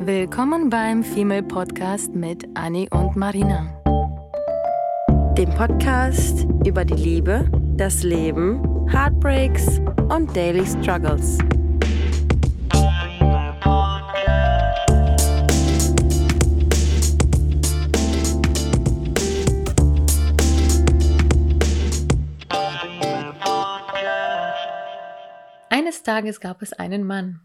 Willkommen beim Female Podcast mit Annie und Marina. Dem Podcast über die Liebe, das Leben, Heartbreaks und Daily Struggles. Eines Tages gab es einen Mann.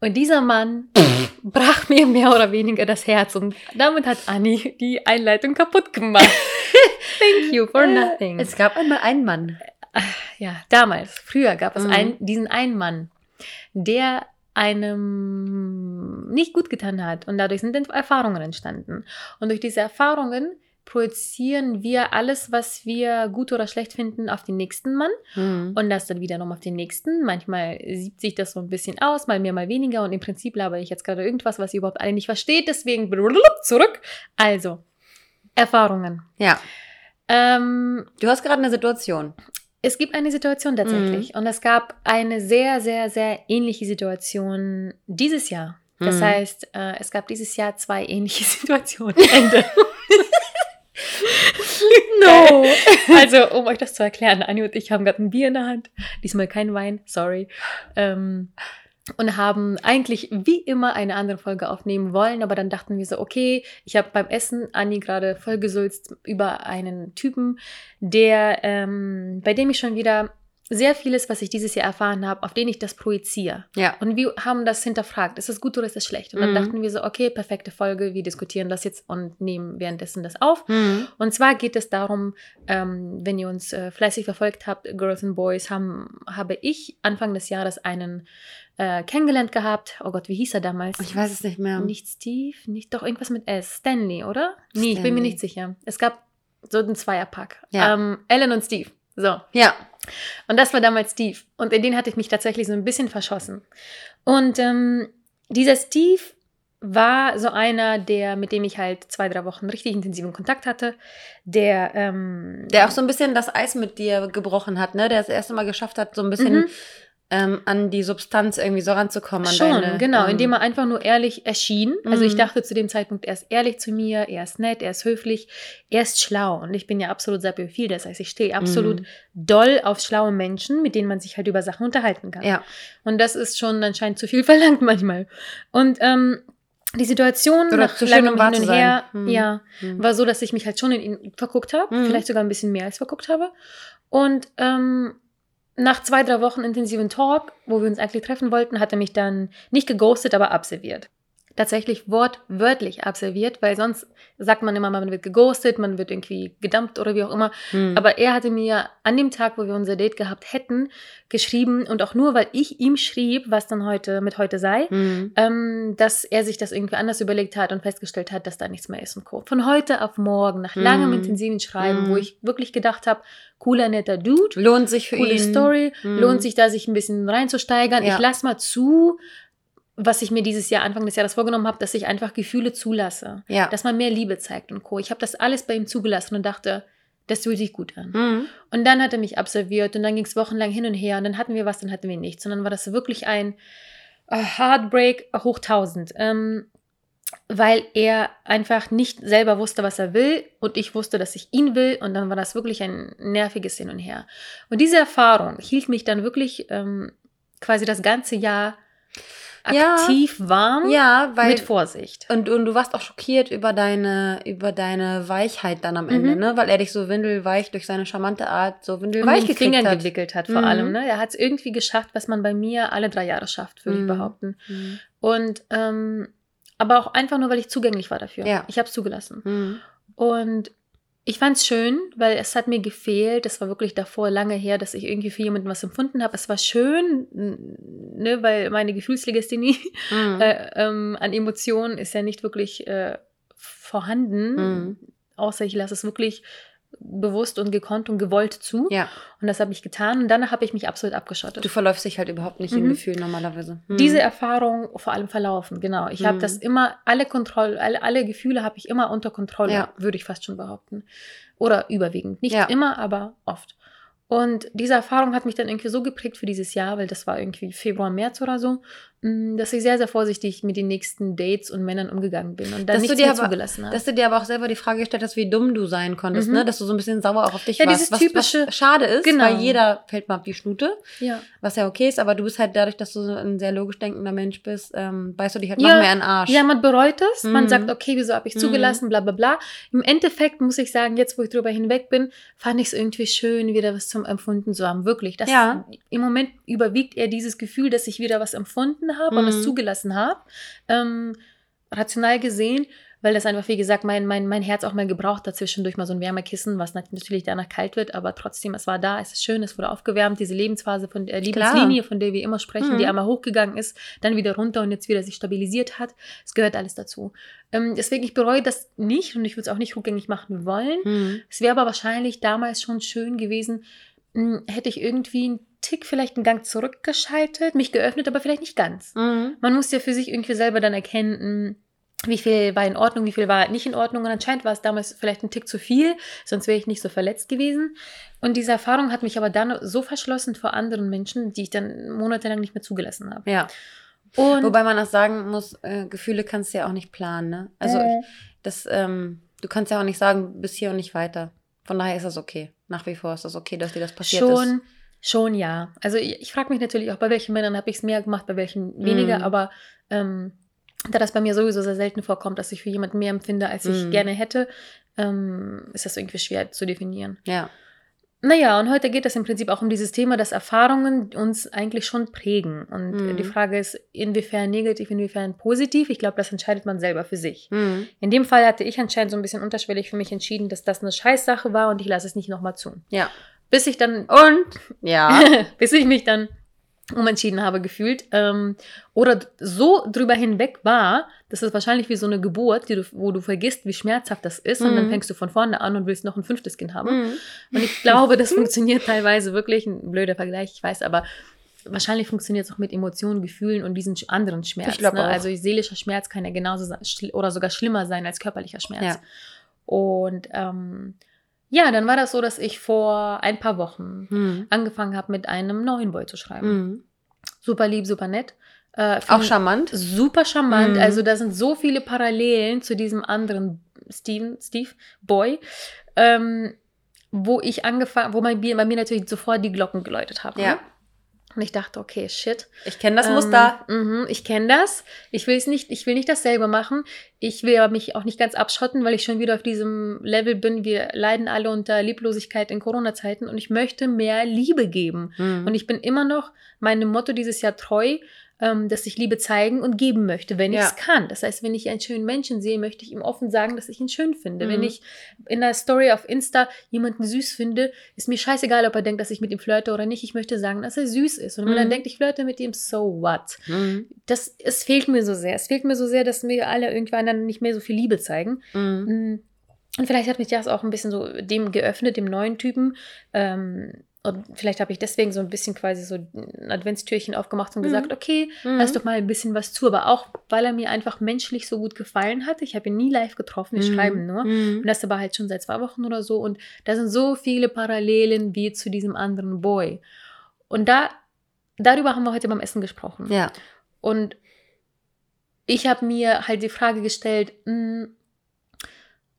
Und dieser Mann brach mir mehr oder weniger das Herz und damit hat Annie die Einleitung kaputt gemacht. Thank you for nothing. Es gab einmal einen Mann. Ja, damals, früher gab es Mhm. einen, diesen einen Mann, der einem nicht gut getan hat und dadurch sind Erfahrungen entstanden. Und durch diese Erfahrungen projizieren wir alles, was wir gut oder schlecht finden, auf den nächsten Mann Mhm. und das dann wieder nochmal auf den nächsten. Manchmal sieht sich das so ein bisschen aus, mal mehr, mal weniger. Und im Prinzip laber ich jetzt gerade irgendwas, was ihr überhaupt alle nicht versteht. Deswegen zurück. Also, Erfahrungen. Ja, Ähm, du hast gerade eine Situation. es gibt eine Situation tatsächlich. Und es gab eine sehr, sehr, sehr ähnliche Situation dieses Jahr. Das Mhm. heißt, äh, es gab dieses Jahr zwei ähnliche Situationen. Ende. No. Also, um euch das zu erklären, Anni und ich haben gerade ein Bier in der Hand. Diesmal kein Wein, sorry. Ähm, und haben eigentlich wie immer eine andere Folge aufnehmen wollen, aber dann dachten wir so, okay, ich habe beim Essen Anni gerade vollgesülzt über einen Typen, der, ähm, bei dem ich schon wieder sehr vieles, was ich dieses Jahr erfahren habe, auf den ich das projiziere. Ja. Und wir haben das hinterfragt, ist das gut oder ist das schlecht? Und dann Mhm. dachten wir so, okay, perfekte Folge, wir diskutieren das jetzt und nehmen währenddessen das auf. Mhm. Und zwar geht es darum, ähm, wenn ihr uns äh, fleißig verfolgt habt, Girls and Boys, haben, habe ich Anfang des Jahres einen äh, kennengelernt gehabt. Oh Gott, wie hieß er damals? Ich weiß es nicht mehr. Nicht Steve, nicht doch irgendwas mit S. Stanley, oder? Nee, ich bin mir Stanley. nicht sicher. Es gab so einen Zweierpack. Ja. Ähm, Ellen und Steve. So. Ja. Und das war damals Steve. Und in den hatte ich mich tatsächlich so ein bisschen verschossen. Und ähm, dieser Steve war so einer, der, mit dem ich halt zwei, drei Wochen richtig intensiven Kontakt hatte, der, ähm, Der auch so ein bisschen das Eis mit dir gebrochen hat, ne? Der das erste Mal geschafft hat, so ein bisschen Mhm. Ähm, an die Substanz irgendwie so ranzukommen. An Schon, deine, genau, ähm, indem er einfach nur ehrlich erschien. Also ich Mhm. dachte zu dem Zeitpunkt, er ist ehrlich zu mir, er ist nett, er ist höflich, er ist schlau. Und ich bin ja absolut sapiophil, das heißt, ich stehe absolut Mhm. doll auf schlaue Menschen, mit denen man sich halt über Sachen unterhalten kann. Ja. Und das ist schon anscheinend zu viel verlangt manchmal. Und ähm, die Situation Oder nach zu schön, um Hin und her, Mhm. ja, Mhm. war so, dass ich mich halt schon in ihn verguckt habe, Mhm. vielleicht sogar ein bisschen mehr als verguckt habe. Und ähm, nach zwei, drei Wochen intensiven Talk, wo wir uns eigentlich treffen wollten, hat er mich dann nicht geghostet, aber abserviert. Tatsächlich wortwörtlich abserviert, weil sonst sagt man immer, man wird geghostet, man wird irgendwie gedumpt oder wie auch immer. Mhm. Aber er hatte mir an dem Tag, wo wir unser Date gehabt hätten, geschrieben und auch nur, weil ich ihm schrieb, was dann heute mit heute sei, Mhm. ähm, dass er sich das irgendwie anders überlegt hat und festgestellt hat, dass da nichts mehr ist und Co. Von heute auf morgen, nach langem Mhm. intensiven Schreiben, wo ich wirklich gedacht habe, cooler, netter Dude, Lohnt sich für coole ihn. Story, Mhm. lohnt sich da, sich ein bisschen reinzusteigern. Ja. Ich lasse mal zu, was ich mir dieses Jahr, Anfang des Jahres vorgenommen habe, dass ich einfach Gefühle zulasse. Ja. Dass man mehr Liebe zeigt und Co. Ich habe das alles bei ihm zugelassen und dachte, das fühlt sich gut an. Mhm. Und dann hat er mich absolviert und dann ging es wochenlang hin und her und dann hatten wir was, dann hatten wir nichts. Und dann war das wirklich ein Heartbreak hoch 1000. Ähm, weil er einfach nicht selber wusste, was er will und ich wusste, dass ich ihn will und dann war das wirklich ein nerviges Hin und Her. Und diese Erfahrung hielt mich dann wirklich ähm, quasi das ganze Jahr Ja. aktiv warm Ja, weil. mit Vorsicht. und, und du warst auch schockiert über deine, über deine Weichheit dann am Ende, Mhm. ne? Weil er dich so windelweich durch seine charmante Art so windelweich gekriegt Fingern hat. gewickelt hat vor Mhm. allem. Ne? Er hat es irgendwie geschafft, was man bei mir alle drei Jahre schafft, würde Mhm. ich behaupten. Mhm. Und ähm, aber auch einfach nur, weil ich zugänglich war dafür. Ja. Ich habe es zugelassen. Mhm. Und ich fand es schön, weil es hat mir gefehlt. Das war wirklich davor lange her, dass ich irgendwie für jemanden was empfunden habe. Es war schön, ne, weil meine Gefühlslegasthenie Mhm. äh, ähm, an Emotionen ist ja nicht wirklich äh, vorhanden. Mhm. Außer ich lasse es wirklich bewusst und gekonnt und gewollt zu. Ja, Und das habe ich getan. Und danach habe ich mich absolut abgeschottet. du verläufst dich halt überhaupt nicht im Mhm. Gefühl normalerweise. Mhm. Diese Erfahrung vor allem verlaufen, genau. Ich habe Mhm. das immer, alle Kontrolle, alle, alle Gefühle habe ich immer unter Kontrolle, Ja. würde ich fast schon behaupten. Oder überwiegend. Nicht Ja. immer, aber oft. Und diese Erfahrung hat mich dann irgendwie so geprägt für dieses Jahr, weil das war irgendwie Februar, März oder so. Mh, dass ich sehr, sehr vorsichtig mit den nächsten Dates und Männern umgegangen bin und dann Dass du nichts dir mehr aber- zugelassen habe. Dass du dir aber auch selber die Frage gestellt hast, wie dumm du sein konntest, Mhm. ne? Dass du so ein bisschen sauer auch auf dich Ja, warst. dieses was, typische- was schade ist, Genau. weil jeder fällt mal auf die Schnute, Ja. was ja okay ist, aber du bist halt dadurch, dass du so ein sehr logisch denkender Mensch bist, ähm, beißt du dich halt Ja. noch mehr in den Arsch. Ja, man bereut es. Man Mhm. sagt, okay, wieso habe ich Mhm. zugelassen, bla bla bla. Im Endeffekt muss ich sagen, jetzt wo ich drüber hinweg bin, fand ich es irgendwie schön, wieder was zum Empfunden zu haben. Wirklich. Das, Ja. Im Moment überwiegt eher dieses Gefühl, dass ich wieder was empfunden habe und Mhm. es zugelassen habe. Ähm, rational gesehen, weil das einfach, wie gesagt, mein, mein, mein Herz auch mal gebraucht hat, zwischendurch mal so ein Wärmekissen, was nat- natürlich danach kalt wird, aber trotzdem, es war da, es ist schön, es wurde aufgewärmt, diese Lebensphase von der Lebenslinie, von der wir immer sprechen, Mhm. die einmal hochgegangen ist, dann wieder runter und jetzt wieder sich stabilisiert hat. Es gehört alles dazu. Ähm, deswegen, ich bereue das nicht und ich würde es auch nicht rückgängig machen wollen. Mhm. Es wäre aber wahrscheinlich damals schon schön gewesen, mh, hätte ich irgendwie einen Tick vielleicht einen Gang zurückgeschaltet, mich geöffnet, aber vielleicht nicht ganz. Mhm. Man muss ja für sich irgendwie selber dann erkennen, wie viel war in Ordnung, wie viel war nicht in Ordnung. Und anscheinend war es damals vielleicht ein Tick zu viel, sonst wäre ich nicht so verletzt gewesen. Und diese Erfahrung hat mich aber dann so verschlossen vor anderen Menschen, die ich dann monatelang nicht mehr zugelassen habe. Ja. Und Wobei man auch sagen muss, äh, Gefühle kannst du ja auch nicht planen, ne? Also Äh. das, ähm, du kannst ja auch nicht sagen, bis hier und nicht weiter. Von daher ist das okay. Nach wie vor ist das okay, dass dir das passiert schon, ist. schon ja. Also ich, ich frage mich natürlich auch, bei welchen Männern habe ich es mehr gemacht, bei welchen weniger, Mhm. aber ähm, da das bei mir sowieso sehr selten vorkommt, dass ich für jemanden mehr empfinde, als ich Mhm. gerne hätte, ähm, ist das irgendwie schwer zu definieren. Ja. Naja, und heute geht es im Prinzip auch um dieses Thema, dass Erfahrungen uns eigentlich schon prägen. Und Mhm. die Frage ist, inwiefern negativ, inwiefern positiv. Ich glaube, das entscheidet man selber für sich. Mhm. In dem Fall hatte ich anscheinend so ein bisschen unterschwellig für mich entschieden, dass das eine Scheißsache war und ich lasse es nicht nochmal zu. Ja. Bis ich dann Und ja. bis ich mich dann umentschieden habe gefühlt ähm, oder so drüber hinweg war, das ist wahrscheinlich wie so eine Geburt, du, wo du vergisst, wie schmerzhaft das ist und dann Mhm. fängst du von vorne an und willst noch ein fünftes Kind haben. Mhm. Und ich glaube, das funktioniert teilweise wirklich, ein blöder Vergleich, ich weiß, aber wahrscheinlich funktioniert es auch mit Emotionen, Gefühlen und diesen anderen Schmerz. Ne? auch. Also seelischer Schmerz kann ja genauso oder sogar schlimmer sein als körperlicher Schmerz. Ja. Und ähm, ja, dann war das so, dass ich vor ein paar Wochen Mhm. angefangen habe, mit einem neuen Boy zu schreiben. Mhm. Super lieb, super nett. Äh, Auch charmant. Super charmant. Mhm. Also da sind so viele Parallelen zu diesem anderen Steven, Steve Boy, ähm, wo ich angefangen, wo bei mir, bei mir natürlich sofort die Glocken geläutet haben. Ja. Und ich dachte, okay, shit. Ich kenne das Ähm, Muster. mhm, ich kenne das. Ich will es nicht, ich will nicht dasselbe machen. Ich will aber mich auch nicht ganz abschotten, weil ich schon wieder auf diesem Level bin. Wir leiden alle unter Lieblosigkeit in Corona-Zeiten und ich möchte mehr Liebe geben. Mhm. Und ich bin immer noch meinem Motto dieses Jahr treu, ähm, dass ich Liebe zeigen und geben möchte, wenn ich Ja. es kann. Das heißt, wenn ich einen schönen Menschen sehe, möchte ich ihm offen sagen, dass ich ihn schön finde. Mhm. Wenn ich in einer Story auf Insta jemanden süß finde, ist mir scheißegal, ob er denkt, dass ich mit ihm flirte oder nicht. Ich möchte sagen, dass er süß ist. Und wenn er Mhm. denkt, ich flirte mit ihm, so what? Mhm. Das, es fehlt mir so sehr. Es fehlt mir so sehr, dass wir alle irgendwann dann nicht mehr so viel Liebe zeigen. Mhm. Mm. Und vielleicht hat mich das auch ein bisschen so dem geöffnet, dem neuen Typen. Ähm, und vielleicht habe ich deswegen so ein bisschen quasi so ein Adventstürchen aufgemacht und Mhm. gesagt, okay, Mhm. lass doch mal ein bisschen was zu. Aber auch, weil er mir einfach menschlich so gut gefallen hat. Ich habe ihn nie live getroffen, wir Mhm. schreiben nur. Mhm. Und das aber halt schon seit zwei Wochen oder so. Und da sind so viele Parallelen wie zu diesem anderen Boy. Und da, darüber haben wir heute beim Essen gesprochen. Ja. Und ich habe mir halt die Frage gestellt, mh,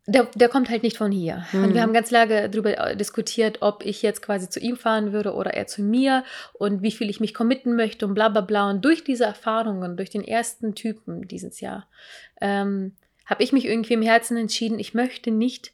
der, der kommt halt nicht von hier. Und Mhm. wir haben ganz lange darüber diskutiert, ob ich jetzt quasi zu ihm fahren würde oder er zu mir und wie viel ich mich committen möchte und bla bla bla. Und durch diese Erfahrungen, durch den ersten Typen dieses Jahr, ähm, habe ich mich irgendwie im Herzen entschieden, ich möchte nicht,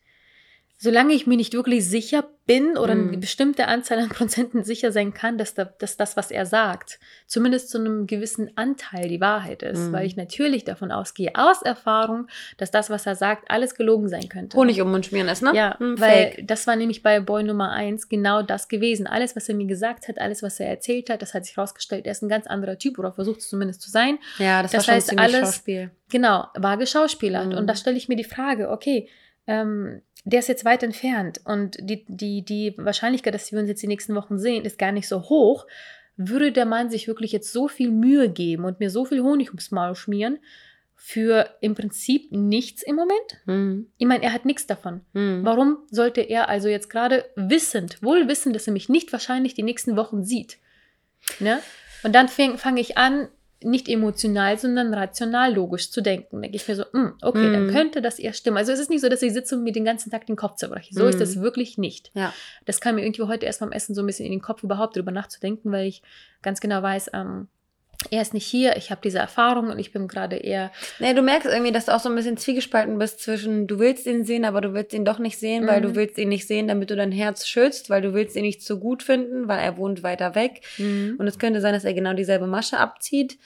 solange ich mir nicht wirklich sicher bin oder eine Mhm. bestimmte Anzahl an Prozenten sicher sein kann, dass, da, dass das, was er sagt, zumindest zu einem gewissen Anteil die Wahrheit ist, Mhm. weil ich natürlich davon ausgehe, aus Erfahrung, dass das, was er sagt, alles gelogen sein könnte. Honig um den Mund schmieren ist, ne? Ja, Hm, weil Fake. das war nämlich bei Boy Nummer 1 genau das gewesen. Alles, was er mir gesagt hat, alles, was er erzählt hat, das hat sich herausgestellt, er ist ein ganz anderer Typ oder versucht es zumindest zu sein. Ja, das, das war schon heißt, ziemlich alles- Schauspiel. Genau, war geschauspielert. Mhm. Und da stelle ich mir die Frage, okay, ähm, der ist jetzt weit entfernt und die, die, die Wahrscheinlichkeit, dass wir uns jetzt die nächsten Wochen sehen, ist gar nicht so hoch. Würde der Mann sich wirklich jetzt so viel Mühe geben und mir so viel Honig ums Maul schmieren für im Prinzip nichts im Moment? Mhm. Ich meine, er hat nichts davon. Mhm. Warum sollte er also jetzt gerade wissend, wohl wissend, dass er mich nicht wahrscheinlich die nächsten Wochen sieht? Ne? Und dann fange fang ich an, nicht emotional, sondern rational, logisch zu denken. denke ich mir so, hm, okay, Mhm. dann könnte das eher stimmen. Also es ist nicht so, dass ich sitze und mir den ganzen Tag den Kopf zerbreche. So ist Mhm. das wirklich nicht. Ja. Das kam mir irgendwie heute erst beim Essen so ein bisschen in den Kopf, überhaupt drüber nachzudenken, weil ich ganz genau weiß, ähm, er ist nicht hier, ich habe diese Erfahrung und ich bin gerade eher, Nee, du merkst irgendwie, dass du auch so ein bisschen zwiegespalten bist zwischen, du willst ihn sehen, aber du willst ihn doch nicht sehen, weil Mhm. du willst ihn nicht sehen, damit du dein Herz schützt, weil du willst ihn nicht so gut finden, weil er wohnt weiter weg. Und es könnte sein, dass er genau dieselbe Masche abzieht.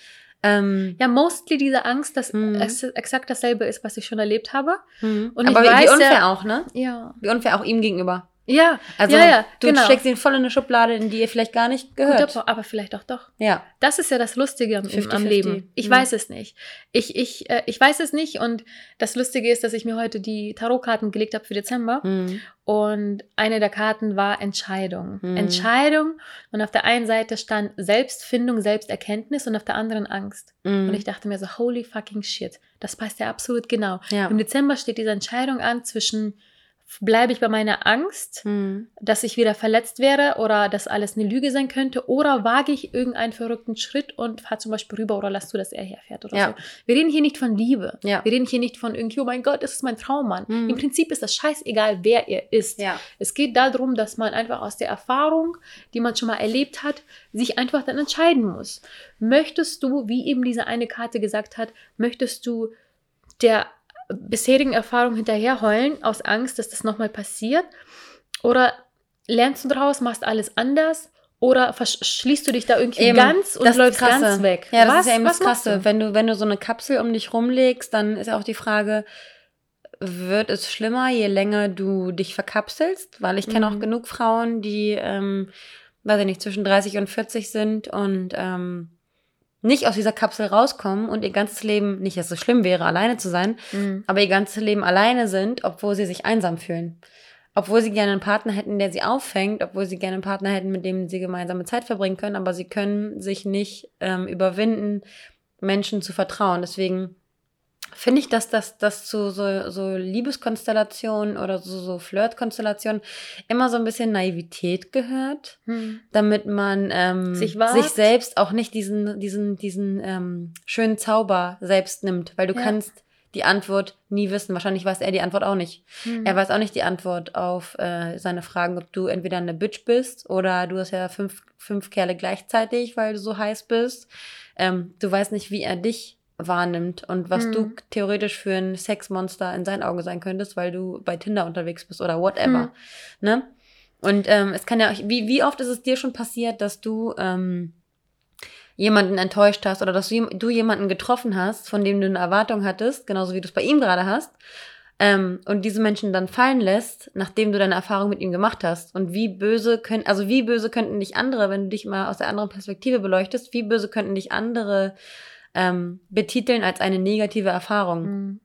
Ähm, ja, mostly diese Angst, dass Mhm. es exakt dasselbe ist, was ich schon erlebt habe. mhm. Und aber ich wie, wie weiß unfair ja- auch, ne? Ja. Wie unfair auch ihm gegenüber. Ja, Also ja, ja, du genau. steckst ihn voll in eine Schublade, in die er vielleicht gar nicht gehört. Gut, aber vielleicht auch doch. ja. Das ist ja das Lustige am, 50-50. am Leben. Ich Mhm. weiß es nicht. Ich, ich, äh, ich weiß es nicht und das Lustige ist, dass ich mir heute die Tarotkarten gelegt habe für Dezember Mhm. und eine der Karten war Entscheidung. Mhm. Entscheidung und auf der einen Seite stand Selbstfindung, Selbsterkenntnis und auf der anderen Angst. Mhm. Und ich dachte mir so, holy fucking shit, das passt ja absolut genau. ja. Im Dezember steht diese Entscheidung an zwischen bleibe ich bei meiner Angst Mhm. dass ich wieder verletzt wäre oder dass alles eine Lüge sein könnte oder wage ich irgendeinen verrückten Schritt und fahre zum Beispiel rüber oder lass du, dass er herfährt oder Ja. so. Wir reden hier nicht von Liebe. Ja. Wir reden hier nicht von irgendwie, oh mein Gott, das ist mein Traummann. Mhm. Im Prinzip ist das scheißegal, wer er ist. Ja. Es geht darum, dass man einfach aus der Erfahrung, die man schon mal erlebt hat, sich einfach dann entscheiden muss. Möchtest du, wie eben diese eine Karte gesagt hat, möchtest du der bisherigen Erfahrung hinterherheulen aus Angst, dass das nochmal passiert? Oder lernst du daraus, machst alles anders? Oder verschließt du dich da irgendwie Eben, ganz und läufst Krasse. ganz weg? Ja, das was, ist ja eben das Krasse. du? Wenn du, wenn du so eine Kapsel um dich rumlegst, dann ist auch die Frage, wird es schlimmer, je länger du dich verkapselst? Weil ich kenne Mhm. auch genug Frauen, die, ähm, weiß ich nicht, zwischen 30 und 40 sind und ähm, nicht aus dieser Kapsel rauskommen und ihr ganzes Leben, nicht, dass es schlimm wäre, alleine zu sein, Mhm. aber ihr ganzes Leben alleine sind, obwohl sie sich einsam fühlen. Obwohl sie gerne einen Partner hätten, der sie auffängt, obwohl sie gerne einen Partner hätten, mit dem sie gemeinsame Zeit verbringen können, aber sie können sich nicht ähm, überwinden, Menschen zu vertrauen. Deswegen finde ich, dass das, das zu so, so Liebeskonstellationen oder so, so Flirtkonstellationen immer so ein bisschen Naivität gehört Mhm. damit man ähm, Sich sich, selbst auch nicht diesen, diesen, diesen ähm, schönen Zauber selbst nimmt, weil du Ja. kannst die Antwort nie wissen. Wahrscheinlich weiß er die Antwort auch nicht. Mhm. Er weiß auch nicht die Antwort auf äh, seine Fragen, ob du entweder eine Bitch bist oder du hast ja fünf, fünf Kerle gleichzeitig, weil du so heiß bist. Ähm, du weißt nicht, wie er dich wahrnimmt und was Mhm. du theoretisch für ein Sexmonster in seinen Augen sein könntest, weil du bei Tinder unterwegs bist oder whatever. Mhm. Ne? Und ähm, es kann ja auch, wie, wie oft ist es dir schon passiert, dass du ähm, jemanden enttäuscht hast oder dass du, du jemanden getroffen hast, von dem du eine Erwartung hattest, genauso wie du es bei ihm gerade hast, ähm, und diese Menschen dann fallen lässt, nachdem du deine Erfahrung mit ihm gemacht hast. Und wie böse können, also wie böse könnten dich andere, wenn du dich mal aus der anderen Perspektive beleuchtest, wie böse könnten dich andere ähm, betiteln als eine negative Erfahrung. Mhm.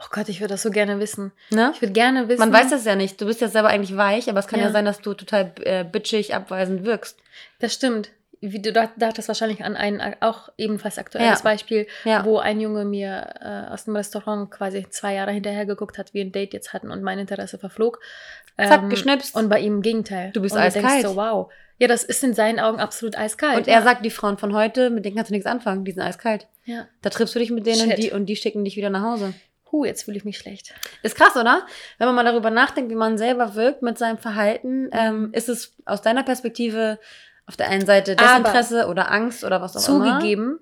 Oh Gott, ich würde das so gerne wissen. Ne? Ich würde gerne wissen. Man weiß das ja nicht. Du bist ja selber eigentlich weich, aber es kann ja, Ja. sein, dass du total äh, bitchig, abweisend wirkst. Das stimmt. Wie du da- dachtest wahrscheinlich an ein auch ebenfalls aktuelles Ja. Beispiel, Ja. wo ein Junge mir äh, aus dem Restaurant quasi zwei Jahre hinterher geguckt hat, wie ein Date jetzt hatten und mein Interesse verflog. Zack, Ähm, geschnipst. Und bei ihm im Gegenteil. Du bist und eiskalt. denkst so, wow. Ja, das ist in seinen Augen absolut eiskalt. Und er sagt, die Frauen von heute, mit denen kannst du nichts anfangen, die sind eiskalt. ja. Da triffst du dich mit denen Shit. die, und die schicken dich wieder nach Hause. Huh, jetzt fühle ich mich schlecht. Ist krass, oder? Wenn man mal darüber nachdenkt, wie man selber wirkt mit seinem Verhalten, ähm, ist es aus deiner Perspektive auf der einen Seite Aber- Desinteresse oder Angst oder was auch immer. Zugegeben.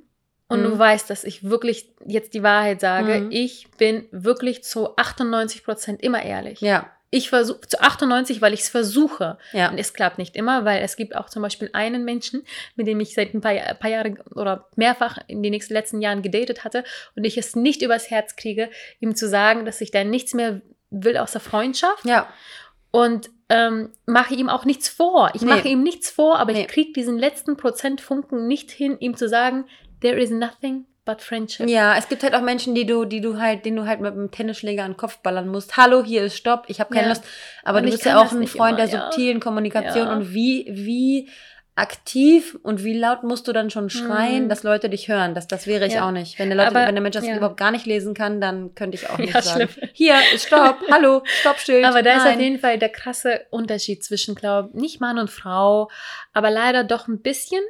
Und Mhm. du weißt, dass ich wirklich jetzt die Wahrheit sage. Mhm. Ich bin wirklich zu 98 Prozent immer ehrlich. Ja, Ich versuche zu 98, weil ich es versuche. ja. Und es klappt nicht immer, weil es gibt auch zum Beispiel einen Menschen, mit dem ich seit ein paar, paar Jahren oder mehrfach in den nächsten letzten Jahren gedatet hatte und ich es nicht übers Herz kriege, ihm zu sagen, dass ich da nichts mehr will außer Freundschaft Ja, und ähm, mache ihm auch nichts vor. Ich Nee. mache ihm nichts vor, aber Nee. ich kriege diesen letzten Prozent Funken nicht hin, ihm zu sagen, there is nothing but friendship. ja, es gibt halt auch Menschen, die du, die du halt, den du halt mit einem Tennisschläger an den Kopf ballern musst. Hallo, hier ist Stopp, ich habe keine Ja. Lust. Aber Und du bist ja auch ein Freund immer, der ja. subtilen Kommunikation Ja. und wie, wie aktiv und wie laut musst du dann schon schreien, Mhm. dass Leute dich hören? Das, das wäre ich Ja. auch nicht. Wenn der, Leute, Aber- wenn der Mensch das ja. überhaupt gar nicht lesen kann, dann könnte ich auch nicht Ja, sagen. schlimm. Hier, ist Stopp, hallo, Stoppschild. Aber da ist Nein. auf jeden Fall der krasse Unterschied zwischen, glaube nicht Mann und Frau, aber leider doch ein bisschen,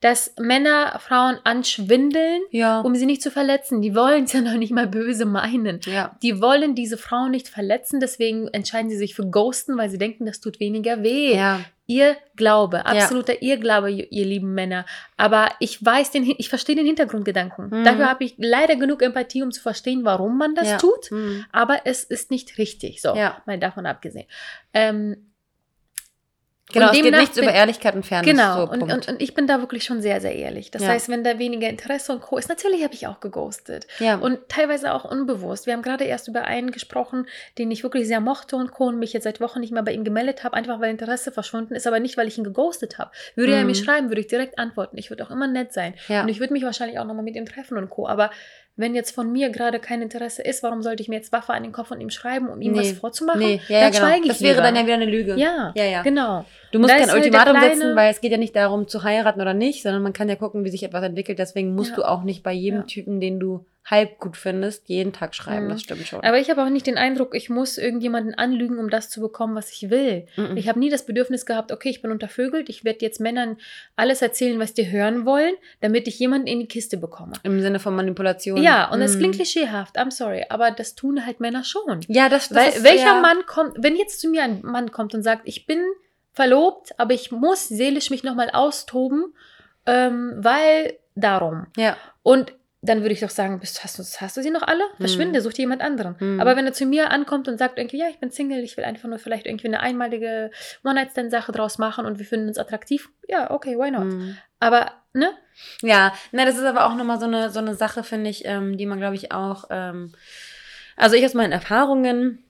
dass Männer Frauen anschwindeln, Ja. um sie nicht zu verletzen. Die wollen es ja noch nicht mal böse meinen. ja. Die wollen diese Frau nicht verletzen, deswegen entscheiden sie sich für Ghosten, weil sie denken, das tut weniger weh. Ja. Ihr Glaube, absoluter Irrglaube, ihr ihr lieben Männer. Aber ich weiß den, ich verstehe den Hintergrundgedanken. Mhm. Dafür habe ich leider genug Empathie, um zu verstehen, warum man das tut. Mhm. Aber es ist nicht richtig. So, Ja. mal davon abgesehen. Ähm, Genau, Und es geht nichts über Ehrlichkeit und Fairness. genau, So, und, und, und ich bin da wirklich schon sehr, sehr ehrlich. Das Ja. heißt, wenn da weniger Interesse und Co. ist, natürlich habe ich auch geghostet. ja. Und teilweise auch unbewusst. Wir haben gerade erst über einen gesprochen, den ich wirklich sehr mochte und Co. und mich jetzt seit Wochen nicht mehr bei ihm gemeldet habe, einfach weil Interesse verschwunden ist, aber nicht, weil ich ihn geghostet habe. Würde er Mhm. mir schreiben, würde ich direkt antworten. Ich würde auch immer nett sein. ja. Und ich würde mich wahrscheinlich auch nochmal mit ihm treffen und Co. Aber wenn jetzt von mir gerade kein Interesse ist, warum sollte ich mir jetzt Waffe an den Kopf und ihm schreiben, um ihm Nee. was vorzumachen? nee, ja, ja, dann genau. schweige ich Das wäre lieber. dann ja wieder eine Lüge. Ja, ja, ja. genau. Du musst kein halt Ultimatum kleine- setzen, weil es geht ja nicht darum zu heiraten oder nicht, sondern man kann ja gucken, wie sich etwas entwickelt. Deswegen musst Ja. du auch nicht bei jedem Ja. Typen, den du halb gut findest, jeden Tag schreiben. Mhm. Das stimmt schon. Aber ich habe auch nicht den Eindruck, ich muss irgendjemanden anlügen, um das zu bekommen, was ich will. Mhm. Ich habe nie das Bedürfnis gehabt, okay, ich bin untervögelt, ich werde jetzt Männern alles erzählen, was die hören wollen, damit ich jemanden in die Kiste bekomme. Im Sinne von Manipulation. Ja, und es Mhm. klingt klischeehaft, I'm sorry, aber das tun halt Männer schon. Ja, das, das Weil ist, welcher ja, Mann kommt, wenn jetzt zu mir ein Mann kommt und sagt, ich bin verlobt, aber ich muss seelisch mich nochmal austoben, ähm, weil darum. Ja. Und dann würde ich doch sagen, bist, hast, du, hast du sie noch alle? Verschwinde, such dir jemand anderen. Mhm. Aber wenn er zu mir ankommt und sagt irgendwie, ja, ich bin Single, ich will einfach nur vielleicht irgendwie eine einmalige One-Night-Stand-Sache draus machen und wir finden uns attraktiv, ja, okay, why not? Mhm. Aber, ne? Ja, na, das ist aber auch nochmal so eine, so eine Sache, finde ich, ähm, die man, glaube ich, auch, ähm, also ich aus meinen Erfahrungen,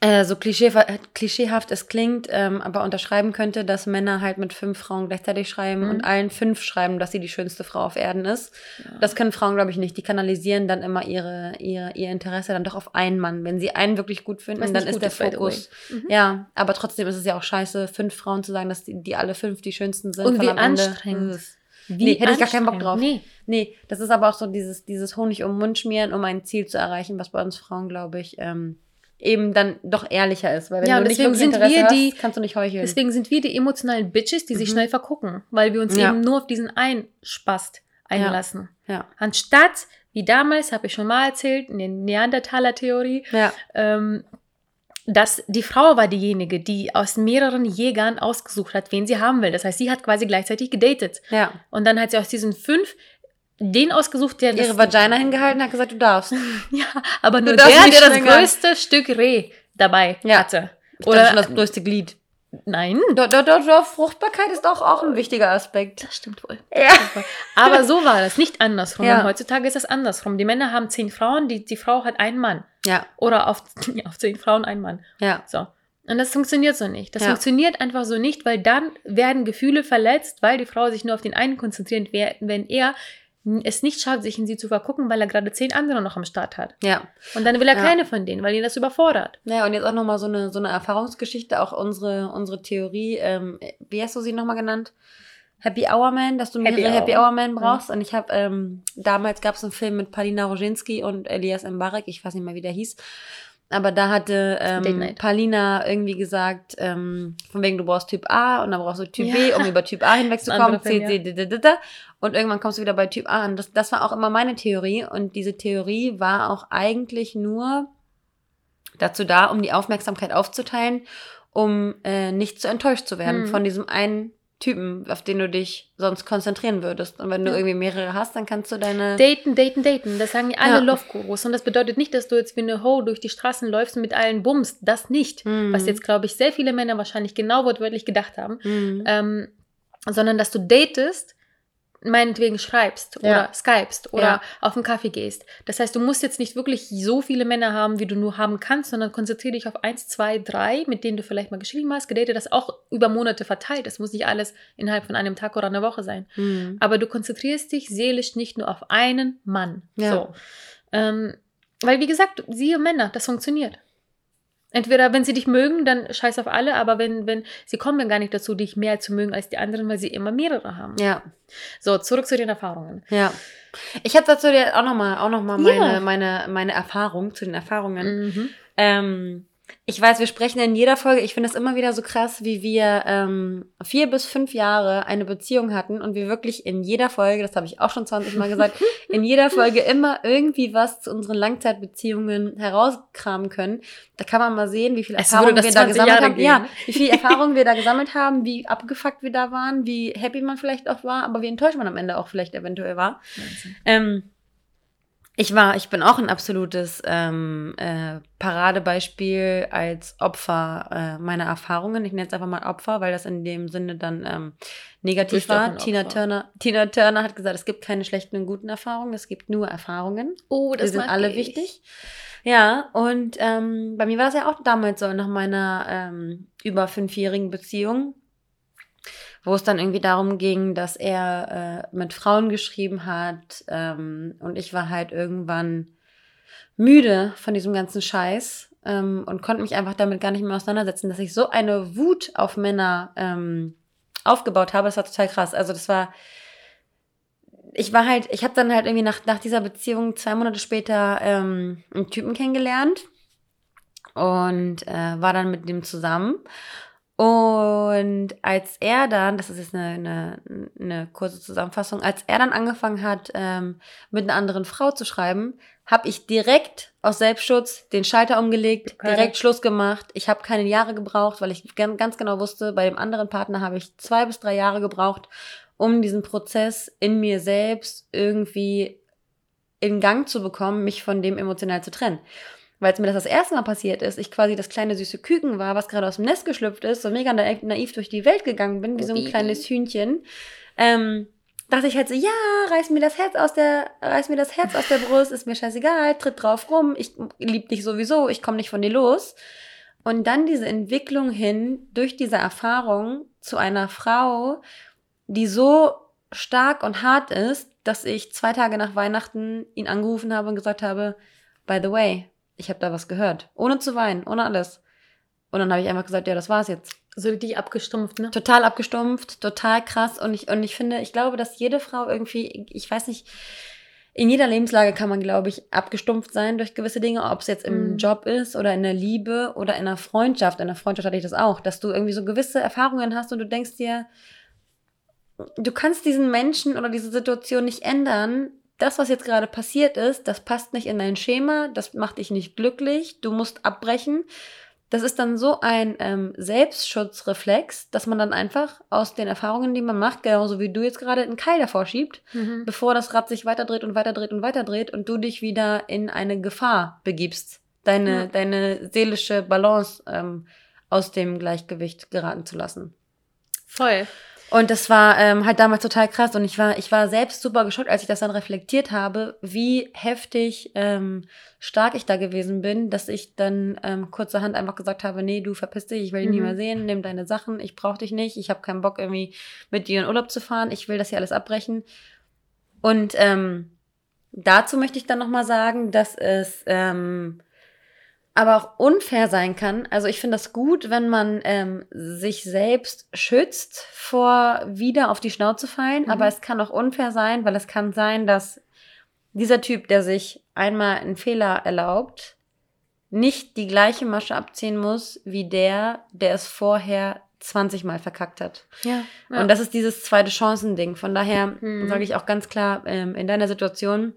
äh, so klischee, klischeehaft es klingt, ähm, aber unterschreiben könnte, dass Männer halt mit fünf Frauen gleichzeitig schreiben Mhm. und allen fünf schreiben, dass sie die schönste Frau auf Erden ist. Das können Frauen, glaube ich, nicht. Die kanalisieren dann immer ihre, ihre, ihr Interesse dann doch auf einen Mann. Wenn sie einen wirklich gut finden, dann ist der ist, Fokus. Mhm. Ja, aber trotzdem ist es ja auch scheiße, fünf Frauen zu sagen, dass die, die alle fünf die schönsten sind. Und wie Ende. anstrengend. Uff. Wie Nee, hätte ich gar keinen Bock drauf. Nee. Nee, das ist aber auch so dieses, dieses Honig um Mund schmieren, um ein Ziel zu erreichen, was bei uns Frauen, glaube ich, ähm, eben dann doch ehrlicher ist. Weil wenn Ja, du nicht deswegen wirklich sind Interesse wir hast, die- kannst du nicht heucheln. Deswegen sind wir die emotionalen Bitches, die sich Mhm. schnell vergucken, weil wir uns Ja. eben nur auf diesen einen Spast einlassen. ja. Anstatt, wie damals, habe ich schon mal erzählt, in der Neandertaler-Theorie, Ja. ähm, dass die Frau war diejenige, die aus mehreren Jägern ausgesucht hat, wen sie haben will. Das heißt, sie hat quasi gleichzeitig gedatet. Ja. Und dann hat sie aus diesen fünf den ausgesucht, der Ihre Vagina hingehalten hat gesagt, du darfst. Ja, aber nur der, der das größte Stück Reh dabei Ja. hatte. Oder schon das größte Glied. nein, doch, doch, doch, Fruchtbarkeit ist doch auch ein wichtiger Aspekt. das stimmt wohl. Ja. Aber so war das, nicht andersrum. Ja. Heutzutage ist das andersrum. Die Männer haben zehn Frauen, die, die Frau hat einen Mann. Ja, Oder auf, auf zehn Frauen einen Mann. ja. So. Und das funktioniert so nicht. Das Ja. funktioniert einfach so nicht, weil dann werden Gefühle verletzt, weil die Frau sich nur auf den einen konzentriert, wenn er es nicht schafft, sich in sie zu vergucken, weil er gerade zehn andere noch am Start hat. Ja. Und dann will er Ja. keine von denen, weil ihn das überfordert. Ja, und jetzt auch nochmal so eine, so eine Erfahrungsgeschichte, auch unsere, unsere Theorie, ähm, wie hast du sie nochmal genannt? Happy Hour Man, dass du Happy mehrere Hour. Happy Hour Man brauchst. Und ich habe, ähm, damals gab es einen Film mit Palina Roginski und Elias Mbarek, ich weiß nicht mehr, wie der hieß. Aber da hatte ähm. Palina irgendwie gesagt, ähm, von wegen du brauchst Typ A und dann brauchst du Typ B, Ja. um über Typ A hinwegzukommen. C, C, D, D, D, D. Und irgendwann kommst du wieder bei Typ A an. Das, das war auch immer meine Theorie. Und diese Theorie war auch eigentlich nur dazu da, um die Aufmerksamkeit aufzuteilen, um äh, nicht zu enttäuscht zu werden Hm. von diesem einen Typen, auf den du dich sonst konzentrieren würdest. Und wenn du Ja. irgendwie mehrere hast, dann kannst du deine. Daten, daten, daten. Das sagen alle Ja. Love-Gurus. Und das bedeutet nicht, dass du jetzt wie eine Ho durch die Straßen läufst und mit allen bummst. Das nicht. Mhm. Was jetzt, glaube ich, sehr viele Männer wahrscheinlich genau wortwörtlich gedacht haben. Mhm. Ähm, sondern dass du datest, meinetwegen schreibst Ja. oder skypst oder Ja. auf einen Kaffee gehst. Das heißt, du musst jetzt nicht wirklich so viele Männer haben, wie du nur haben kannst, sondern konzentriere dich auf eins, zwei, drei, mit denen du vielleicht mal geschrieben hast, gedatet, das auch über Monate verteilt. Das muss nicht alles innerhalb von einem Tag oder einer Woche sein. Mhm. Aber du konzentrierst dich seelisch nicht nur auf einen Mann. Ja. So. Ähm, weil, wie gesagt, siehe Männer, das funktioniert. Entweder, wenn sie dich mögen, dann scheiß auf alle, aber wenn, wenn, sie kommen dann gar nicht dazu, dich mehr zu mögen als die anderen, weil sie immer mehrere haben. Ja. So, zurück zu den Erfahrungen. Ja. Ich habe dazu dir auch nochmal auch noch mal Ja. meine, meine, meine Erfahrung zu den Erfahrungen. Mhm. Ähm, ich weiß, wir sprechen in jeder Folge, ich finde es immer wieder so krass, wie wir ähm, vier bis fünf Jahre eine Beziehung hatten und wir wirklich in jeder Folge, das habe ich auch schon 20 Mal gesagt, in jeder Folge immer irgendwie was zu unseren Langzeitbeziehungen herauskramen können. Da kann man mal sehen, wie viel Erfahrung wir da 20 gesammelt Jahre haben. gehen. Ja, wie viel Erfahrung wir da gesammelt haben, wie abgefuckt wir da waren, wie happy man vielleicht auch war, aber wie enttäuscht man am Ende auch vielleicht eventuell war. Ähm, ich war, ich bin auch ein absolutes ähm, äh, Paradebeispiel als Opfer äh, meiner Erfahrungen. Ich nenne es einfach mal Opfer, weil das in dem Sinne dann ähm, negativ war. Tina. Turner, Tina Turner hat gesagt, es gibt keine schlechten und guten Erfahrungen, es gibt nur Erfahrungen. Oh, Die sind alle wichtig. Ja, und ähm, bei mir war das ja auch damals so nach meiner ähm, über fünfjährigen Beziehung, wo es dann irgendwie darum ging, dass er äh, mit Frauen geschrieben hat ähm, und ich war halt irgendwann müde von diesem ganzen Scheiß ähm, und konnte mich einfach damit gar nicht mehr auseinandersetzen, dass ich so eine Wut auf Männer ähm, aufgebaut habe. Das war total krass. Also das war ich war halt, ich habe dann halt irgendwie nach, nach dieser Beziehung zwei Monate später ähm, einen Typen kennengelernt und äh, war dann mit dem zusammen. Und als er dann, das ist jetzt eine, eine, eine kurze Zusammenfassung, als er dann angefangen hat, ähm, mit einer anderen Frau zu schreiben, habe ich direkt aus Selbstschutz den Schalter umgelegt, Okay. direkt Schluss gemacht. Ich habe keine Jahre gebraucht, weil ich gan- ganz genau wusste, bei dem anderen Partner habe ich zwei bis drei Jahre gebraucht, um diesen Prozess in mir selbst irgendwie in Gang zu bekommen, mich von dem emotional zu trennen. Weil es mir das das erste Mal passiert ist, ich quasi das kleine süße Küken war, was gerade aus dem Nest geschlüpft ist, so mega naiv, durch die Welt gegangen bin, wie so ein Baby. kleines Hühnchen. Ähm, dachte ich halt so, ja, reiß mir das Herz aus der, reiß mir das Herz aus der Brust, ist mir scheißegal, tritt drauf rum, ich lieb dich sowieso, ich komme nicht von dir los. Und dann diese Entwicklung hin, durch diese Erfahrung zu einer Frau, die so stark und hart ist, dass ich zwei Tage nach Weihnachten ihn angerufen habe und gesagt habe, by the way, ich habe da was gehört. Ohne zu weinen, ohne alles. Und dann habe ich einfach gesagt, ja, das war's jetzt. So richtig abgestumpft, ne? Total abgestumpft, total krass. Und ich, und ich finde, ich glaube, dass jede Frau irgendwie, ich weiß nicht, in jeder Lebenslage kann man, glaube ich, abgestumpft sein durch gewisse Dinge, ob es jetzt im Mhm. Job ist oder in der Liebe oder in einer Freundschaft. In der Freundschaft hatte ich das auch, dass du irgendwie so gewisse Erfahrungen hast und du denkst dir, du kannst diesen Menschen oder diese Situation nicht ändern. Das, was jetzt gerade passiert ist, das passt nicht in dein Schema, das macht dich nicht glücklich, du musst abbrechen. Das ist dann so ein ähm, Selbstschutzreflex, dass man dann einfach aus den Erfahrungen, die man macht, genauso wie du jetzt gerade einen Keil davor schiebt, Mhm. bevor das Rad sich weiterdreht und weiterdreht und weiterdreht und du dich wieder in eine Gefahr begibst, deine, Ja. deine seelische Balance ähm, aus dem Gleichgewicht geraten zu lassen. Voll. Und das war ähm, halt damals total krass und ich war, ich war selbst super geschockt, als ich das dann reflektiert habe, wie heftig ähm, stark ich da gewesen bin, dass ich dann ähm, kurzerhand einfach gesagt habe, nee, du verpiss dich, ich will dich nie Mhm. mehr sehen, nimm deine Sachen, ich brauche dich nicht, ich habe keinen Bock irgendwie mit dir in Urlaub zu fahren, ich will das hier alles abbrechen. Und ähm, dazu möchte ich dann nochmal sagen, dass es ähm, aber auch unfair sein kann. Also ich finde das gut, wenn man ähm, sich selbst schützt vor wieder auf die Schnauze fallen, Mhm. aber es kann auch unfair sein, weil es kann sein, dass dieser Typ, der sich einmal einen Fehler erlaubt, nicht die gleiche Masche abziehen muss wie der, der es vorher 20 Mal verkackt hat. Ja. ja. Und das ist dieses zweite Chancending. Von daher Mhm. sage ich auch ganz klar, ähm, in deiner Situation,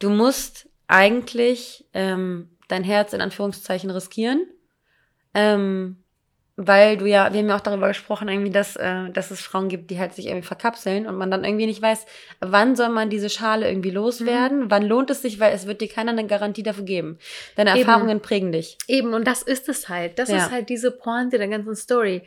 du musst eigentlich ähm, dein Herz in Anführungszeichen riskieren. Ähm, weil du ja, wir haben ja auch darüber gesprochen, irgendwie, dass, äh, dass es Frauen gibt, die halt sich irgendwie verkapseln und man dann irgendwie nicht weiß, wann soll man diese Schale irgendwie loswerden, wann lohnt es sich, weil es wird dir keiner eine Garantie dafür geben. Deine Eben. Erfahrungen prägen dich. Eben, und das ist es halt. Das Ja. ist halt diese Pointe der ganzen Story.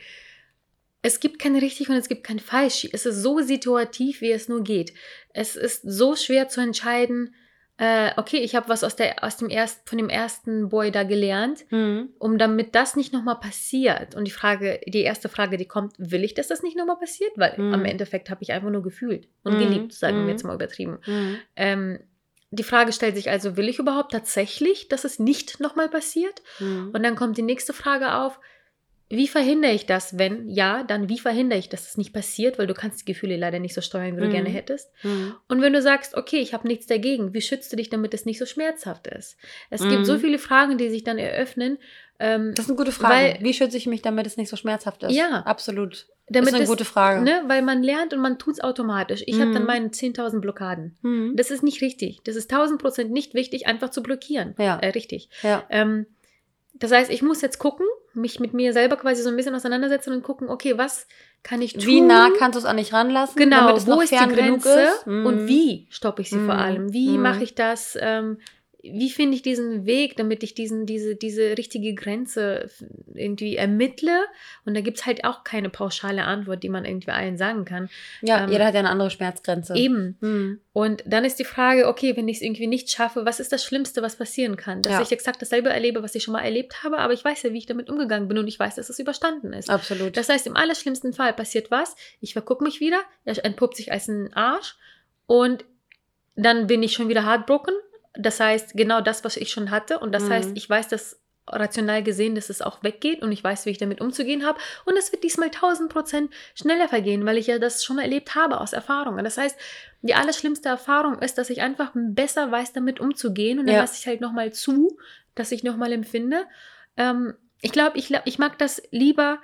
Es gibt kein richtig und es gibt kein falsch. Es ist so situativ, wie es nur geht. Es ist so schwer zu entscheiden, äh, okay, ich habe was aus, der, aus dem erst, von dem ersten Boy da gelernt, Mhm. um damit das nicht nochmal passiert. Und die Frage, die erste Frage, die kommt, will ich, dass das nicht nochmal passiert? Weil Mhm. am Endeffekt habe ich einfach nur gefühlt und Mhm. geliebt, sagen Mhm. wir jetzt mal übertrieben. Mhm. Ähm, die Frage stellt sich also, will ich überhaupt tatsächlich, dass es nicht nochmal passiert? Mhm. Und dann kommt die nächste Frage auf, wie verhindere ich das? Wenn ja, dann wie verhindere ich, dass es nicht passiert? Weil du kannst die Gefühle leider nicht so steuern, wie du Mhm. gerne hättest. Mhm. Und wenn du sagst, okay, ich habe nichts dagegen, wie schützt du dich, damit es nicht so schmerzhaft ist? Es Mhm. gibt so viele Fragen, die sich dann eröffnen. Ähm, Das ist eine gute Frage. Weil- Wie schütze ich mich, damit es nicht so schmerzhaft ist? Ja. Absolut. damit ist eine es- gute Frage. Ne, weil man lernt und man tut es automatisch. Ich habe dann Mhm. meine 10.000 Blockaden. Mhm. Das ist nicht richtig. Das ist 1000 Prozent nicht wichtig, einfach zu blockieren. Ja. Äh, richtig. Ja. Ähm, das heißt, ich muss jetzt gucken, mich mit mir selber quasi so ein bisschen auseinandersetzen und gucken, okay, was kann ich tun? Wie nah kannst du es an dich ranlassen, Genau, damit es wo noch ist die Grenze ist? Mhm. und wie stoppe ich sie vor Mhm. allem? Wie Mhm. mache ich das? Ähm, wie finde ich diesen Weg, damit ich diesen, diese, diese richtige Grenze irgendwie ermittle? Und da gibt es halt auch keine pauschale Antwort, die man irgendwie allen sagen kann. Ja, ähm, jeder hat ja eine andere Schmerzgrenze. Eben. Mhm. Und dann ist die Frage, okay, wenn ich es irgendwie nicht schaffe, was ist das Schlimmste, was passieren kann? Dass Ja. ich exakt dasselbe erlebe, was ich schon mal erlebt habe, aber ich weiß ja, wie ich damit umgegangen bin und ich weiß, dass es überstanden ist. Absolut. Das heißt, im allerschlimmsten Fall passiert was, ich vergucke mich wieder, er entpuppt sich als ein Arsch und dann bin ich schon wieder heartbroken. Das heißt, genau das, was ich schon hatte. Und das Mhm. heißt, ich weiß, dass rational gesehen, dass es auch weggeht und ich weiß, wie ich damit umzugehen habe. Und es wird diesmal 1000 Prozent schneller vergehen, weil ich ja das schon erlebt habe aus Erfahrungen. Das heißt, die allerschlimmste Erfahrung ist, dass ich einfach besser weiß, damit umzugehen. Und dann Ja. lasse ich halt nochmal zu, dass ich nochmal empfinde. Ähm, ich glaube, ich, ich mag das lieber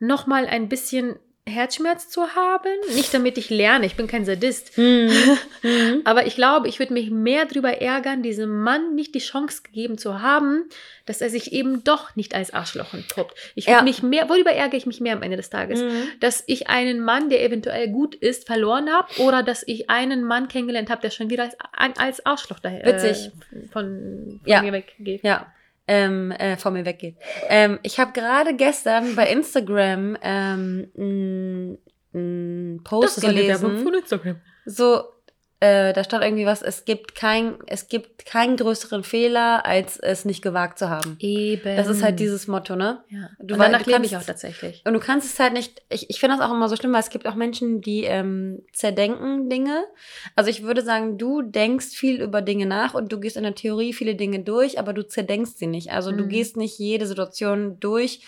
nochmal ein bisschen Herzschmerz zu haben. Nicht damit ich lerne, ich bin kein Sadist. Mhm. Mhm. Aber ich glaube, ich würde mich mehr darüber ärgern, diesem Mann nicht die Chance gegeben zu haben, dass er sich eben doch nicht als Arschloch entpuppt. Ich würde Ja. mich mehr, worüber ärgere ich mich mehr am Ende des Tages? Mhm. Dass ich einen Mann, der eventuell gut ist, verloren habe oder dass ich einen Mann kennengelernt habe, der schon wieder als, als Arschloch daher. Äh, von, von Ja. mir weggeht. Ja, ähm, äh, von mir weggeht. Ähm, ich habe gerade gestern bei Instagram ähm, einen Post gelesen. Instagram. So, äh, da stand irgendwie was, es gibt kein, es gibt keinen größeren Fehler, als es nicht gewagt zu haben. Eben. Das ist halt dieses Motto, ne? Ja. Du und danach du lebe ich auch tatsächlich. Und du kannst es halt nicht, ich, ich finde das auch immer so schlimm, weil es gibt auch Menschen, die ähm, zerdenken Dinge. Also ich würde sagen, du denkst viel über Dinge nach und du gehst in der Theorie viele Dinge durch, aber du zerdenkst sie nicht. Also du Mhm. gehst nicht jede Situation durch,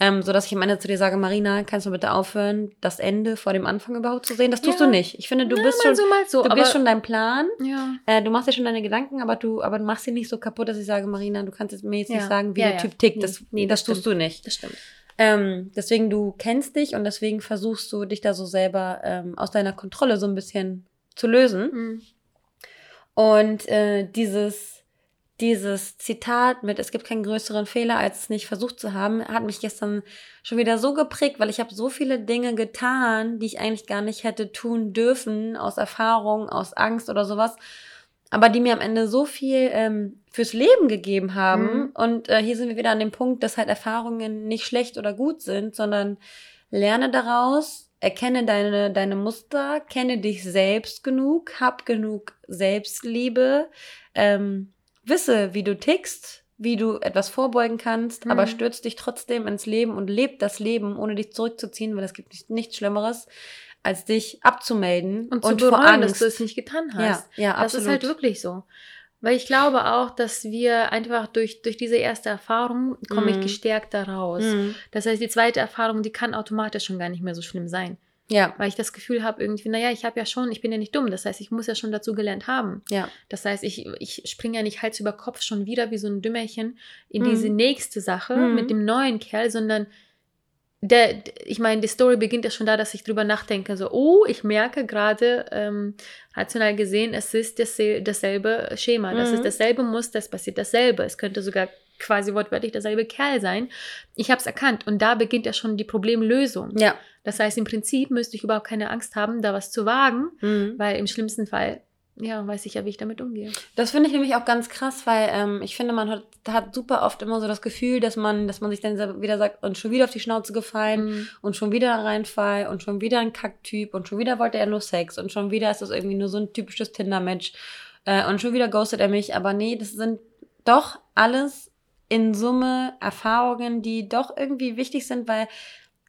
ähm, sodass ich am Ende zu dir sage, Marina, kannst du bitte aufhören, das Ende vor dem Anfang überhaupt zu sehen? Das tust Ja. du nicht. Ich finde, du Na, bist schon, so, mal so. du gehst schon deinen Plan. ja. Äh, du machst dir schon deine Gedanken, aber du, aber du machst sie nicht so kaputt, dass ich sage, Marina, du kannst jetzt mir jetzt Ja. nicht sagen, wie Ja, der ja. Typ tickt. Nee. Das, Nee, das, das tust du nicht. Das stimmt. Ähm, deswegen, du kennst dich und deswegen versuchst du dich da so selber ähm, aus deiner Kontrolle so ein bisschen zu lösen. Mhm. Und äh, dieses, dieses Zitat mit, es gibt keinen größeren Fehler, als es nicht versucht zu haben, hat mich gestern schon wieder so geprägt, weil ich habe so viele Dinge getan, die ich eigentlich gar nicht hätte tun dürfen, aus Erfahrung, aus Angst oder sowas, aber die mir am Ende so viel ähm, fürs Leben gegeben haben. Mhm. Und äh, hier sind wir wieder an dem Punkt, dass halt Erfahrungen nicht schlecht oder gut sind, sondern lerne daraus, erkenne deine, deine Muster, kenne dich selbst genug, hab genug Selbstliebe, ähm, wisse, wie du tickst, wie du etwas vorbeugen kannst, Mhm. aber stürz dich trotzdem ins Leben und leb das Leben, ohne dich zurückzuziehen, weil es gibt nicht, nichts Schlimmeres, als dich abzumelden Und, und, zu vor bereuen, dass Angst. du es nicht getan ja, hast. ja, das absolut. ist halt wirklich so. Weil ich glaube auch, dass wir einfach durch, durch diese erste Erfahrung komme ich Mhm. gestärkt daraus. Mhm. Das heißt, die zweite Erfahrung, die kann automatisch schon gar nicht mehr so schlimm sein. Ja, Weil ich das Gefühl habe, irgendwie, naja, ich habe ja schon, ich bin ja nicht dumm. Das heißt, ich muss ja schon dazu gelernt haben. ja, Das heißt, ich, ich springe ja nicht Hals über Kopf schon wieder wie so ein Dümmerchen in Mhm. diese nächste Sache Mhm. mit dem neuen Kerl, sondern der, ich meine, die Story beginnt ja schon da, dass ich drüber nachdenke, so, oh, ich merke gerade, ähm, rational gesehen, es ist dasselbe, Schema, das Mhm. ist dasselbe Muster, es passiert dasselbe, es könnte sogar quasi wortwörtlich derselbe Kerl sein. Ich habe es erkannt und da beginnt ja schon die Problemlösung. ja. Das heißt, im Prinzip müsste ich überhaupt keine Angst haben, da was zu wagen, Mhm. weil im schlimmsten Fall, ja, weiß ich ja, wie ich damit umgehe. Das finde ich nämlich auch ganz krass, weil ähm, ich finde, man hat, hat super oft immer so das Gefühl, dass man, dass man sich dann wieder sagt, und schon wieder auf die Schnauze gefallen Mhm. und schon wieder ein Reinfall und schon wieder ein Kacktyp und schon wieder wollte er nur Sex und schon wieder ist das irgendwie nur so ein typisches Tinder-Match äh, und schon wieder ghostet er mich. Aber nee, das sind doch alles in Summe Erfahrungen, die doch irgendwie wichtig sind, weil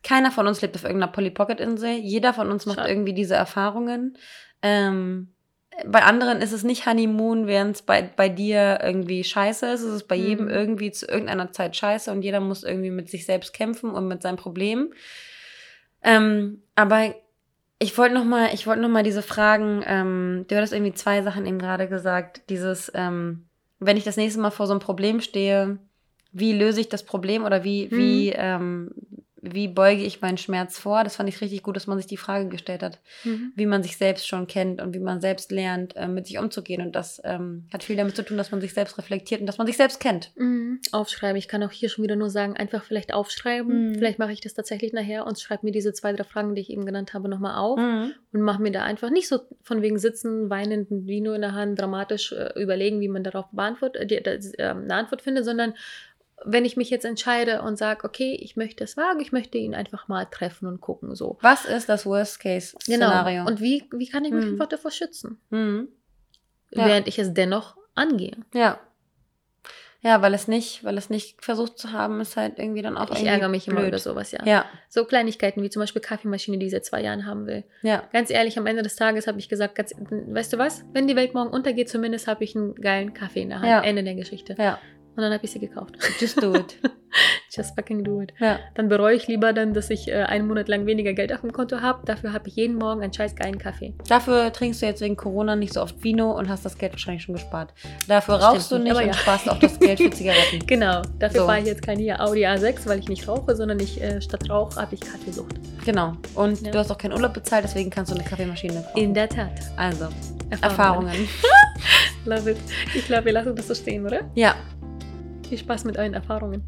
keiner von uns lebt auf irgendeiner Polly Pocket Insel. Jeder von uns macht Schade. irgendwie diese Erfahrungen. Ähm, bei anderen ist es nicht Honeymoon, während es bei, bei dir irgendwie scheiße ist. Es ist bei Mhm. jedem irgendwie zu irgendeiner Zeit scheiße und jeder muss irgendwie mit sich selbst kämpfen und mit seinem Problem. Ähm, aber ich wollte noch mal, ich wollte noch mal diese Fragen. Ähm, du hattest irgendwie zwei Sachen eben gerade gesagt. Dieses, ähm, wenn ich das nächste Mal vor so einem Problem stehe, wie löse ich das Problem oder wie, Mhm. wie, ähm, wie beuge ich meinen Schmerz vor? Das fand ich richtig gut, dass man sich die Frage gestellt hat Mhm. wie man sich selbst schon kennt und wie man selbst lernt, äh, mit sich umzugehen. Und das ähm, hat viel damit zu tun, dass man sich selbst reflektiert und dass man sich selbst kennt. Mhm. Aufschreiben. Ich kann auch hier schon wieder nur sagen, einfach vielleicht aufschreiben. Mhm. Vielleicht mache ich das tatsächlich nachher und schreibe mir diese zwei, drei Fragen, die ich eben genannt habe, nochmal auf. Mhm. und mache mir da einfach nicht so von wegen sitzen, weinend, ein Vino in der Hand, dramatisch äh, überlegen, wie man darauf beantwort, äh, die, das, äh, eine Antwort findet, sondern wenn ich mich jetzt entscheide und sage, okay, ich möchte es wagen, ich möchte ihn einfach mal treffen und gucken, so. Was ist das Worst-Case-Szenario? Genau. Und wie, wie kann ich mich Mhm. einfach davor schützen, Mhm. Ja. während ich es dennoch angehe? Ja. Ja, weil es nicht, weil es nicht versucht zu haben, ist halt irgendwie dann auch Ich irgendwie ärgere mich immer blöd. über sowas, ja. Ja, So Kleinigkeiten wie zum Beispiel Kaffeemaschine, die ich seit zwei Jahren haben will. ja. Ganz ehrlich, am Ende des Tages habe ich gesagt, ganz, weißt du was? Wenn die Welt morgen untergeht, zumindest habe ich einen geilen Kaffee in der Hand. Ja. Ende der Geschichte. Ja, Und dann habe ich sie gekauft. just do it. Just fucking do it. ja, Dann bereue ich lieber dann, dass ich äh, einen Monat lang weniger Geld auf dem Konto habe. Dafür habe ich jeden Morgen einen scheiß geilen Kaffee. Dafür trinkst du jetzt wegen Corona nicht so oft Vino und hast das Geld wahrscheinlich schon gespart. Dafür Stimmt rauchst du nicht, nicht aber und ja. sparst auch das Geld für Zigaretten. Genau, dafür So. fahre ich jetzt keine hier Audi A6, weil ich nicht rauche, sondern ich äh, statt Rauch habe ich Kaffeesucht. Genau. Und Ja. du hast auch keinen Urlaub bezahlt, deswegen kannst du eine Kaffeemaschine kaufen. In der Tat. also, Erfahrungen. Love it. Ich glaube, wir lassen das so stehen, oder? Ja, Viel Spaß mit euren Erfahrungen.